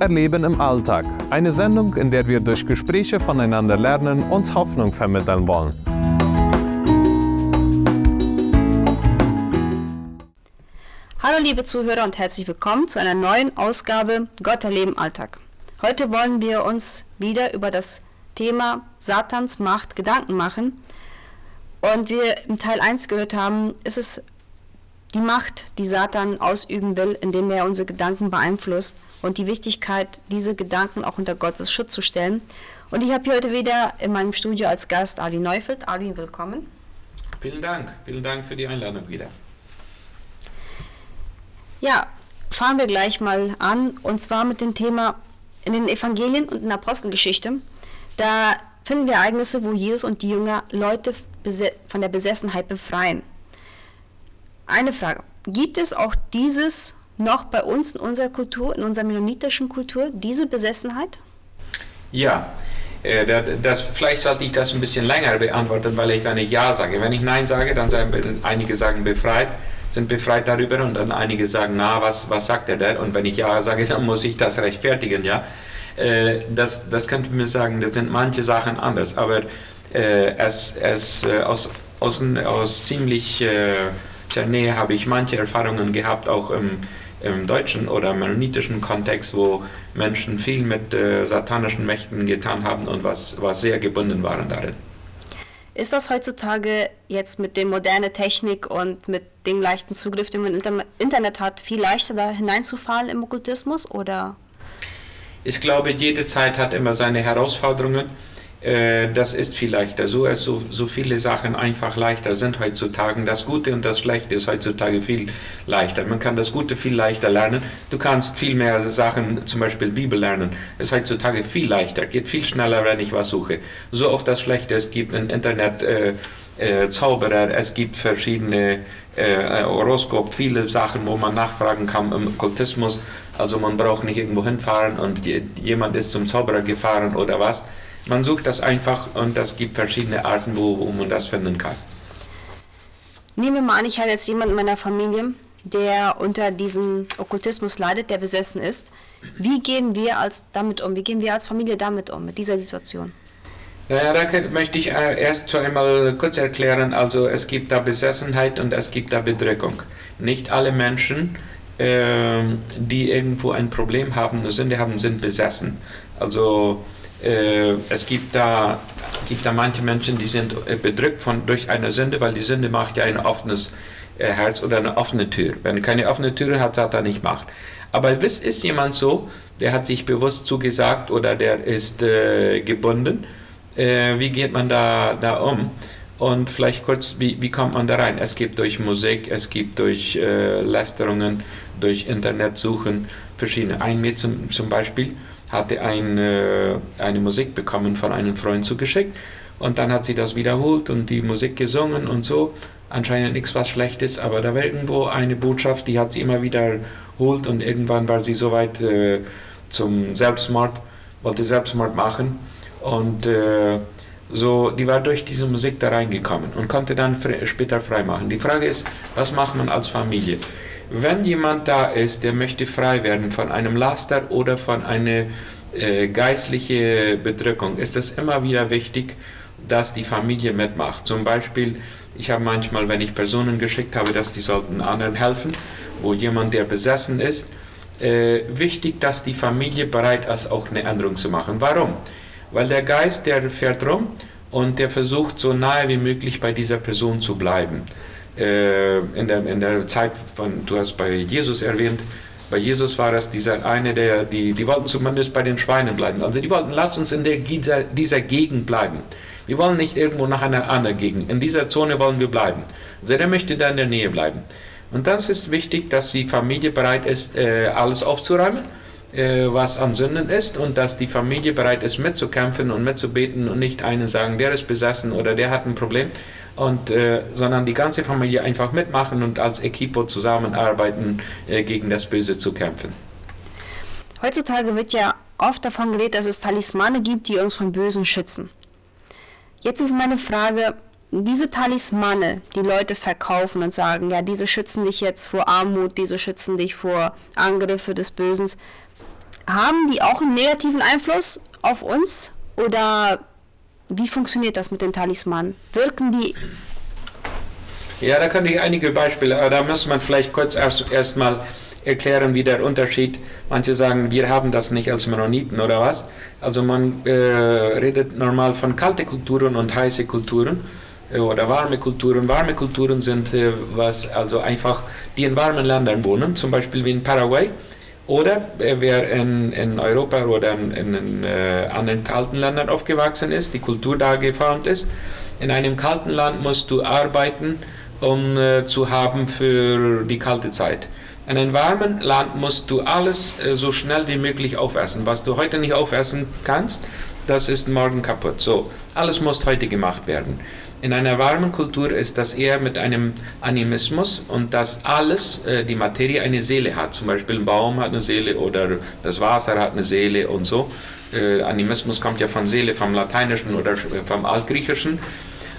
Erleben im Alltag. Eine Sendung, in der wir durch Gespräche voneinander lernen und Hoffnung vermitteln wollen. Hallo liebe Zuhörer und herzlich willkommen zu einer neuen Ausgabe Gott erleben Alltag. Heute wollen wir uns wieder über das Thema Satans Macht Gedanken machen. Und wir im Teil 1 gehört haben, ist es die Macht, die Satan ausüben will, indem er unsere Gedanken beeinflusst und die Wichtigkeit, diese Gedanken auch unter Gottes Schutz zu stellen. Und ich habe hier heute wieder in meinem Studio als Gast Ali Neufeld. Ali, willkommen. Vielen Dank, vielen Dank für die Einladung wieder. Ja, fahren wir gleich mal an und zwar mit dem Thema in den Evangelien und in der Apostelgeschichte. Da finden wir Ereignisse, wo Jesus und die Jünger Leute von der Besessenheit befreien. Eine Frage. Gibt es auch dieses noch bei uns in unserer Kultur, in unserer mennonitischen Kultur, diese Besessenheit? Ja, äh, das, vielleicht sollte ich das ein bisschen länger beantworten, weil ich, wenn ich Ja sage, wenn ich Nein sage, dann sagen einige sagen befreit, sind befreit darüber und dann einige sagen, na, was, was sagt er denn? Und wenn ich Ja sage, dann muss ich das rechtfertigen, ja. Äh, das, das könnte mir sagen, das sind manche Sachen anders, aber äh, es, es aus, aus, aus ziemlich der Nähe habe ich manche Erfahrungen gehabt, auch im, im deutschen oder mennonitischen Kontext, wo Menschen viel mit äh, satanischen Mächten getan haben und was, was sehr gebunden waren darin. Ist das heutzutage jetzt mit der modernen Technik und mit dem leichten Zugriff, den man im Internet hat, viel leichter da hineinzufallen im Okkultismus oder? Ich glaube, jede Zeit hat immer seine Herausforderungen. Äh, das ist viel leichter. So ist so, so viele Sachen einfach leichter sind heutzutage. Das Gute und das Schlechte ist heutzutage viel leichter. Man kann das Gute viel leichter lernen. Du kannst viel mehr Sachen, zum Beispiel Bibel lernen, ist heutzutage viel leichter, geht viel schneller, wenn ich was suche. So auch das Schlechte. Es gibt im Internet äh, äh, Zauberer, es gibt verschiedene äh, Horoskop, viele Sachen, wo man nachfragen kann im Okkultismus. Also man braucht nicht irgendwo hinfahren und jemand ist zum Zauberer gefahren oder was man sucht das einfach und es gibt verschiedene Arten, wo, wo man das finden kann. Nehmen wir mal an, ich habe jetzt jemanden in meiner Familie, der unter diesem Okkultismus leidet, der besessen ist. Wie gehen wir als damit um? Wie gehen wir als Familie damit um, mit dieser Situation? Naja, da möchte ich äh, erst zu einmal kurz erklären, also es gibt da Besessenheit und es gibt da Bedrückung. Nicht alle Menschen, äh, die irgendwo ein Problem haben, eine Sünde haben, sind besessen. Also es gibt da, gibt da manche Menschen, die sind äh, bedrückt von, durch eine Sünde, weil die Sünde macht ja ein offenes äh, Herz oder eine offene Tür. Wenn keine offene Tür hat, Satan nicht macht. Aber ist, ist jemand so, der hat sich bewusst zugesagt oder der ist äh, gebunden, äh, wie geht man da, da um? Und vielleicht kurz, wie, wie kommt man da rein? Es gibt durch Musik, es gibt durch äh, Lästerungen, durch Internetsuchen verschiedene. Ein Mädchen zum Beispiel, hatte eine, eine Musik bekommen von einem Freund zugeschickt und dann hat sie das wiederholt und die Musik gesungen und so. Anscheinend nichts was Schlechtes, aber da war irgendwo eine Botschaft, die hat sie immer wiederholt und irgendwann war sie soweit äh, zum Selbstmord, wollte Selbstmord machen und äh, so, die war durch diese Musik da reingekommen und konnte dann später frei machen. Die Frage ist, was macht man als Familie? Wenn jemand da ist, der möchte frei werden von einem Laster oder von einer äh, geistlichen Bedrückung, ist es immer wieder wichtig, dass die Familie mitmacht. Zum Beispiel, ich habe manchmal, wenn ich Personen geschickt habe, dass die sollten anderen helfen, wo jemand, der besessen ist, äh, wichtig, dass die Familie bereit ist, auch eine Änderung zu machen. Warum? Weil der Geist, der fährt rum und der versucht, so nahe wie möglich bei dieser Person zu bleiben äh, in, der, in der Zeit von, du hast bei Jesus erwähnt, bei Jesus war das dieser eine, der, die, die wollten zumindest bei den Schweinen bleiben. Also die wollten, lass uns in der, dieser, dieser Gegend bleiben. Wir wollen nicht irgendwo nach einer anderen Gegend. In dieser Zone wollen wir bleiben. Also der möchte da in der Nähe bleiben. Und dann ist wichtig, dass die Familie bereit ist, äh, alles aufzuräumen, äh, was an Sünden ist, und dass die Familie bereit ist, mitzukämpfen und mitzubeten und nicht einen sagen, der ist besessen oder der hat ein Problem, und, äh, sondern die ganze Familie einfach mitmachen und als Equipo zusammenarbeiten, äh, gegen das Böse zu kämpfen. Heutzutage wird ja oft davon geredet, dass es Talismane gibt, die uns vom Bösen schützen. Jetzt ist meine Frage, diese Talismane, die Leute verkaufen und sagen, ja, diese schützen dich jetzt vor Armut, diese schützen dich vor Angriffe des Bösen. haben die auch einen negativen Einfluss auf uns? Oder wie funktioniert das mit den Talismanen? Wirken die Ja, da kann ich einige Beispiele, aber da muss man vielleicht kurz erst erstmal erklären, wie der Unterschied. Manche sagen, wir haben das nicht als Mennoniten oder was. Also man äh, redet normal von kalte Kulturen und heiße Kulturen äh, oder warme Kulturen. Warme Kulturen sind äh, was also einfach die in warmen Ländern wohnen, zum Beispiel wie in Paraguay. Oder wer in, in Europa oder in, in äh, anderen kalten Ländern aufgewachsen ist, die Kultur da geformt ist. In einem kalten Land musst du arbeiten, um äh, zu haben für die kalte Zeit. In einem warmen Land musst du alles äh, so schnell wie möglich aufessen. Was du heute nicht aufessen kannst, das ist morgen kaputt. So, alles muss heute gemacht werden. In einer warmen Kultur ist das eher mit einem Animismus und dass alles, äh, die Materie eine Seele hat. Zum Beispiel ein Baum hat eine Seele oder das Wasser hat eine Seele und so. Äh, Animismus kommt ja von Seele, vom Lateinischen oder vom Altgriechischen.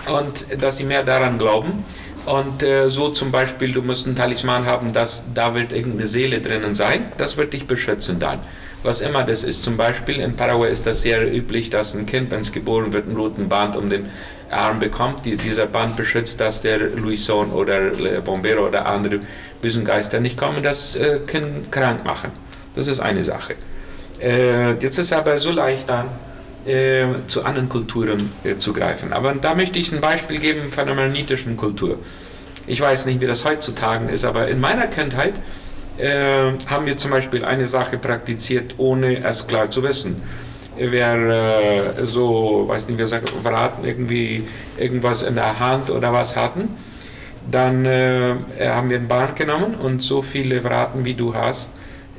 Und dass sie mehr daran glauben. Und äh, so zum Beispiel, du musst einen Talisman haben, dass da wird irgendeine Seele drinnen sein. Das wird dich beschützen dann. Was immer das ist. Zum Beispiel in Paraguay ist das sehr üblich, dass ein Kind, wenn es geboren wird, einen roten Band um den Arm bekommt. Die, dieser Band beschützt, dass der Luison oder Bombero oder andere bösen Geister nicht kommen, das äh, Kind krank machen. Das ist eine Sache. Äh, jetzt ist aber so leicht dann, äh, zu anderen Kulturen äh, zu greifen. Aber da möchte ich ein Beispiel geben von der mennonitischen Kultur. Ich weiß nicht, wie das heutzutage ist, aber in meiner Kindheit äh, haben wir zum Beispiel eine Sache praktiziert, ohne es klar zu wissen. Wer äh, so, weiß nicht, wir sagen, verraten, irgendwie irgendwas in der Hand oder was hatten, dann äh, haben wir einen Bahn genommen und so viele Verraten, wie du hast,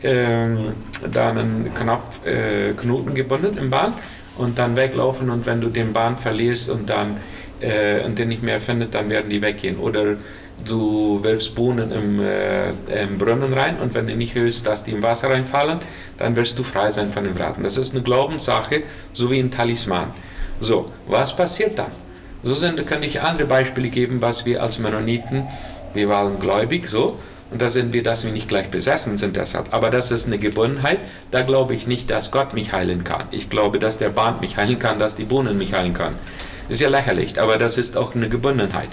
ähm, da einen Knopf, äh, Knoten gebunden im Bahn und dann weglaufen und wenn du den Bahn verlierst und dann äh, und den nicht mehr findet, dann werden die weggehen. Oder du wirfst Bohnen im, äh, im Brunnen rein und wenn du nicht hörst, dass die im Wasser reinfallen, dann wirst du frei sein von dem Raten. Das ist eine Glaubenssache, so wie ein Talisman. So, was passiert dann? So sind, kann ich andere Beispiele geben, was wir als Mennoniten, wir waren gläubig, so, und da sind wir, dass wir nicht gleich besessen sind deshalb. Aber das ist eine Gebundenheit. Da glaube ich nicht, dass Gott mich heilen kann. Ich glaube, dass der Band mich heilen kann, dass die Bohnen mich heilen kann. Ist ja lächerlich, aber das ist auch eine Gebundenheit.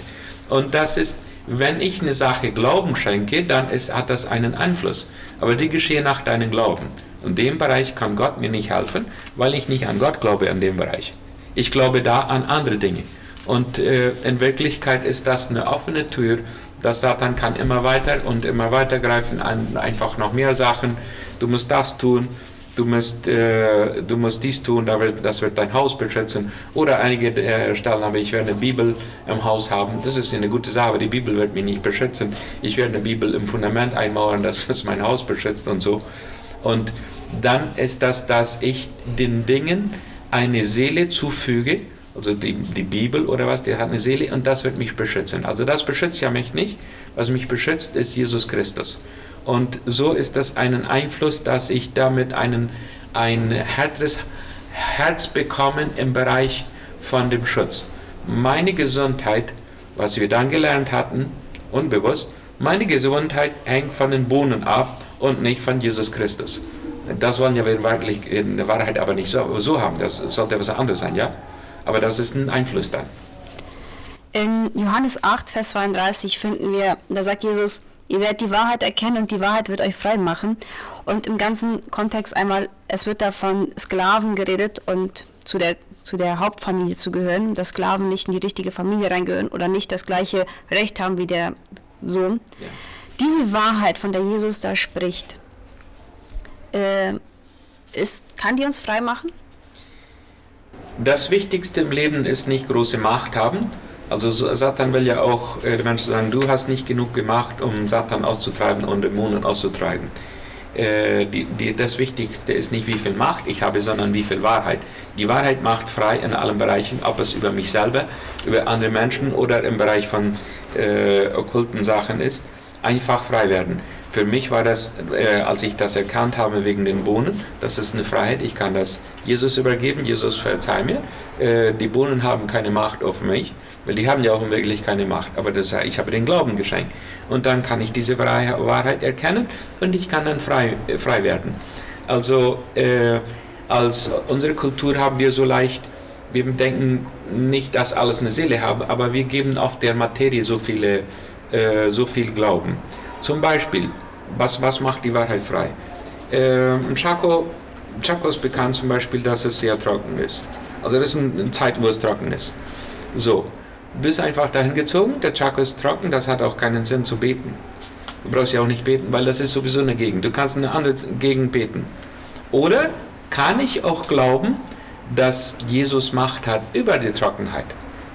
Und das ist, wenn ich eine Sache Glauben schenke, dann ist, hat das einen Einfluss. Aber die geschehen nach deinem Glauben. In dem Bereich kann Gott mir nicht helfen, weil ich nicht an Gott glaube in dem Bereich. Ich glaube da an andere Dinge. Und äh, in Wirklichkeit ist das eine offene Tür, dass Satan kann immer weiter und immer weiter greifen an einfach noch mehr Sachen. Du musst das tun, du musst, äh, du musst dies tun, das wird dein Haus beschützen. Oder einige äh, Stellen aber ich werde eine Bibel im Haus haben. Das ist eine gute Sache, die Bibel wird mich nicht beschützen. Ich werde eine Bibel im Fundament einmauern, dass es mein Haus beschützt und so. Und dann ist das, dass ich den Dingen eine Seele zufüge, also die, die Bibel oder was, die hat eine Seele und das wird mich beschützen. Also das beschützt ja mich nicht. Was mich beschützt, ist Jesus Christus. Und so ist das einen Einfluss, dass ich damit einen, ein härteres Herz bekomme im Bereich von dem Schutz. Meine Gesundheit, was wir dann gelernt hatten, unbewusst, meine Gesundheit hängt von den Bohnen ab und nicht von Jesus Christus. Das wollen wir wirklich in der Wahrheit aber nicht so, so haben. Das sollte was anderes sein, ja? Aber das ist ein Einfluss dann. In Johannes 8, Vers 32 finden wir, da sagt Jesus, ihr werdet die Wahrheit erkennen und die Wahrheit wird euch frei machen. Und im ganzen Kontext einmal, es wird da von Sklaven geredet und zu der, zu der Hauptfamilie zu gehören, dass Sklaven nicht in die richtige Familie reingehören oder nicht das gleiche Recht haben wie der Sohn. Ja. Diese Wahrheit, von der Jesus da spricht, äh, ist, kann die uns frei machen? Das Wichtigste im Leben ist nicht große Macht haben. Also Satan will ja auch äh, den Menschen sagen, du hast nicht genug gemacht, um Satan auszutreiben und Dämonen auszutreiben. Äh, die, die, das Wichtigste ist nicht, wie viel Macht ich habe, sondern wie viel Wahrheit. Die Wahrheit macht frei in allen Bereichen, ob es über mich selber, über andere Menschen oder im Bereich von äh, okkulten Sachen ist. Einfach frei werden. Für mich war das, äh, als ich das erkannt habe wegen den Bohnen, das ist eine Freiheit, ich kann das Jesus übergeben, Jesus verzeih mir. Äh, die Bohnen haben keine Macht auf mich, weil die haben ja auch wirklich keine Macht, aber das, ich habe den Glauben geschenkt. Und dann kann ich diese Wahrheit erkennen und ich kann dann frei, äh, frei werden. Also äh, als unsere Kultur haben wir so leicht, wir denken nicht, dass alles eine Seele hat, aber wir geben auf der Materie so, viele, äh, so viel Glauben. Zum Beispiel, was, was macht die Wahrheit frei? Äh, Chaco, Chaco ist bekannt zum Beispiel, dass es sehr trocken ist. Also das ist eine Zeit, wo es trocken ist. So, du bist einfach dahin gezogen, der Chaco ist trocken, das hat auch keinen Sinn zu beten. Du brauchst ja auch nicht beten, weil das ist sowieso eine Gegend. Du kannst eine andere Gegend beten. Oder kann ich auch glauben, dass Jesus Macht hat über die Trockenheit?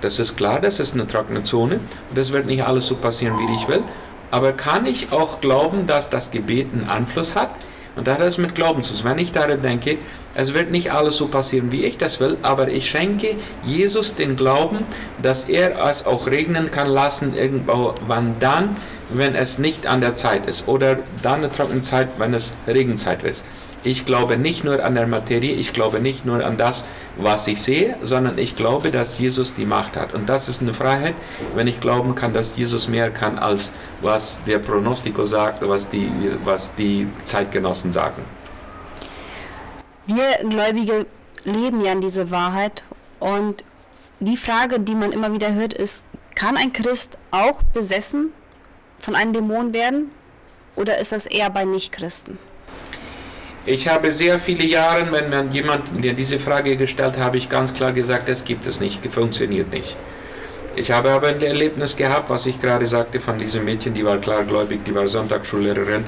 Das ist klar, das ist eine trockene Zone das wird nicht alles so passieren, wie ich will. Aber kann ich auch glauben, dass das Gebet einen Einfluss hat? Und da hat es mit Glauben zu tun. Wenn ich daran denke, es wird nicht alles so passieren, wie ich das will, aber ich schenke Jesus den Glauben, dass er es auch regnen kann lassen, irgendwann dann, wenn es nicht an der Zeit ist. Oder dann eine trockene Zeit, wenn es Regenzeit ist. Ich glaube nicht nur an der Materie, ich glaube nicht nur an das, was ich sehe, sondern ich glaube, dass Jesus die Macht hat. Und das ist eine Freiheit, wenn ich glauben kann, dass Jesus mehr kann, als was der Pronostico sagt, was die, was die Zeitgenossen sagen. Wir Gläubige leben ja in diese Wahrheit und die Frage, die man immer wieder hört, ist, kann ein Christ auch besessen von einem Dämon werden oder ist das eher bei Nichtchristen? Ich habe sehr viele Jahre, wenn man jemand mir diese Frage gestellt habe ich ganz klar gesagt, das gibt es nicht, funktioniert nicht. Ich habe aber ein Erlebnis gehabt, was ich gerade sagte von diesem Mädchen, die war klargläubig, die war Sonntagsschullehrerin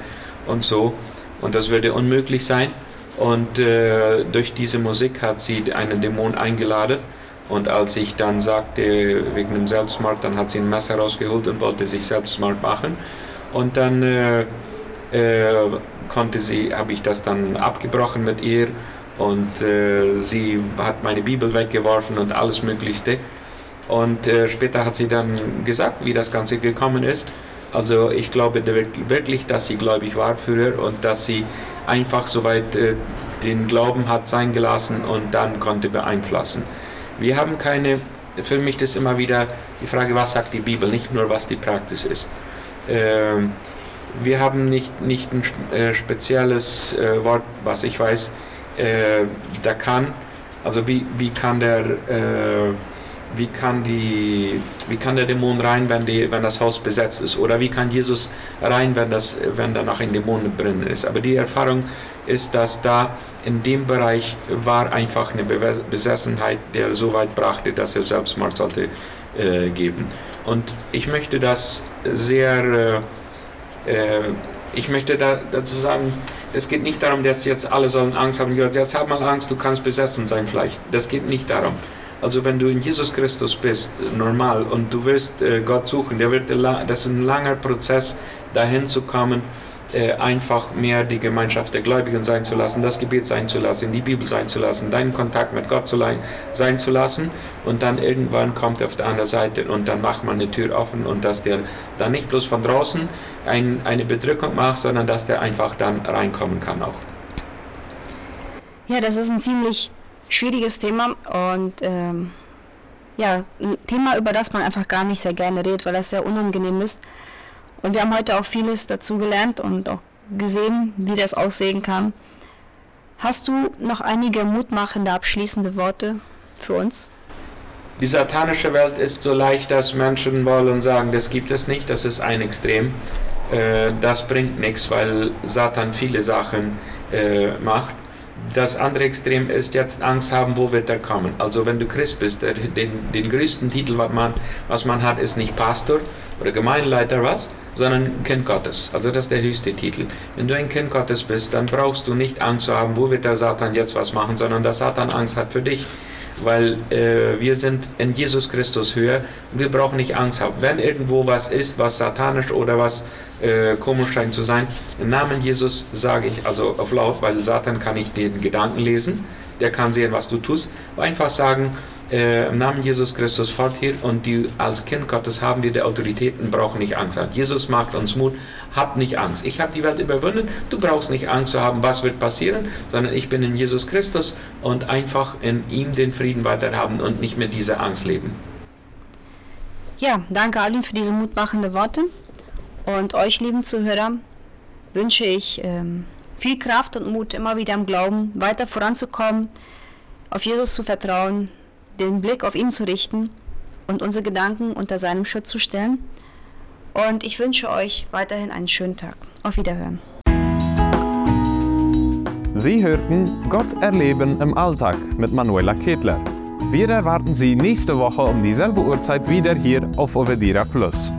und so. Und das würde unmöglich sein. Und äh, durch diese Musik hat sie einen Dämon eingeladen. Und als ich dann sagte, wegen dem Selbstmord, dann hat sie ein Messer rausgeholt und wollte sich Selbstmord machen. Und dann äh, äh, konnte sie, habe ich das dann abgebrochen mit ihr und äh, sie hat meine Bibel weggeworfen und alles Möglichste. Und äh, später hat sie dann gesagt, wie das Ganze gekommen ist. Also ich glaube wirklich, dass sie gläubig war früher und dass sie einfach soweit äh, den Glauben hat sein gelassen und dann konnte beeinflussen. Wir haben keine, für mich ist immer wieder die Frage, was sagt die Bibel, nicht nur was die Praxis ist. Ähm, wir haben nicht, nicht ein äh, spezielles äh, Wort, was ich weiß, äh, da kann, also wie, wie kann der, äh, wie kann die, wie kann der Dämon rein, wenn, die, wenn das Haus besetzt ist, oder wie kann Jesus rein, wenn, das, wenn da noch ein Dämon drin ist. Aber die Erfahrung ist, dass da in dem Bereich war einfach eine Besessenheit, der so weit brachte, dass er Selbstmord sollte äh, geben. Und ich möchte das sehr ich möchte da, dazu sagen, es geht nicht darum, dass jetzt alle sollen Angst haben. Jetzt hab mal Angst, du kannst besessen sein vielleicht. Das geht nicht darum. Also wenn du in Jesus Christus bist, normal, und du wirst äh, Gott suchen, der wird, das ist ein langer Prozess, dahin zu kommen, äh, einfach mehr die Gemeinschaft der Gläubigen sein zu lassen, das Gebet sein zu lassen, die Bibel sein zu lassen, deinen Kontakt mit Gott zu sein zu lassen und dann irgendwann kommt er auf der anderen Seite und dann macht man eine Tür offen und dass der dann nicht bloß von draußen ein, eine Bedrückung macht, sondern dass der einfach dann reinkommen kann auch. Ja, das ist ein ziemlich schwieriges Thema und ähm, ja, ein Thema, über das man einfach gar nicht sehr gerne redet, weil das sehr unangenehm ist. Und wir haben heute auch vieles dazu gelernt und auch gesehen, wie das aussehen kann. Hast du noch einige mutmachende abschließende Worte für uns? Die satanische Welt ist so leicht, dass Menschen wollen sagen, das gibt es nicht, das ist ein Extrem. Äh, das bringt nichts, weil Satan viele Sachen äh, macht. Das andere Extrem ist jetzt Angst haben, wo wird er kommen. Also wenn du Christ bist, den, den größten Titel, was man, was man hat, ist nicht Pastor oder Gemeinleiter, was, sondern Kind Gottes. Also das ist der höchste Titel. Wenn du ein Kind Gottes bist, dann brauchst du nicht Angst zu haben, wo wird der Satan jetzt was machen, sondern dass Satan Angst hat für dich. Weil äh, wir sind in Jesus Christus höher und wir brauchen nicht Angst haben. Wenn irgendwo was ist, was satanisch oder was äh, komisch scheint zu sein, im Namen Jesus sage ich, also auf laut, weil Satan kann nicht den Gedanken lesen, der kann sehen, was du tust, einfach sagen, äh, im Namen Jesus Christus fort hier und die als Kind Gottes haben wir die Autoritäten, brauchen nicht Angst haben. Jesus macht uns Mut, habt nicht Angst. Ich habe die Welt überwunden, du brauchst nicht Angst zu haben, was wird passieren, sondern ich bin in Jesus Christus und einfach in ihm den Frieden weiterhaben und nicht mehr diese Angst leben. Ja, danke Alin für diese mutmachenden Worte und euch lieben Zuhörer wünsche ich ähm, viel Kraft und Mut, immer wieder im Glauben weiter voranzukommen, auf Jesus zu vertrauen, den Blick auf ihn zu richten und unsere Gedanken unter seinem Schutz zu stellen. Und ich wünsche euch weiterhin einen schönen Tag. Auf Wiederhören. Sie hörten Gott erleben im Alltag mit Manuela Ketler. Wir erwarten Sie nächste Woche um dieselbe Uhrzeit wieder hier auf Ovedira Plus.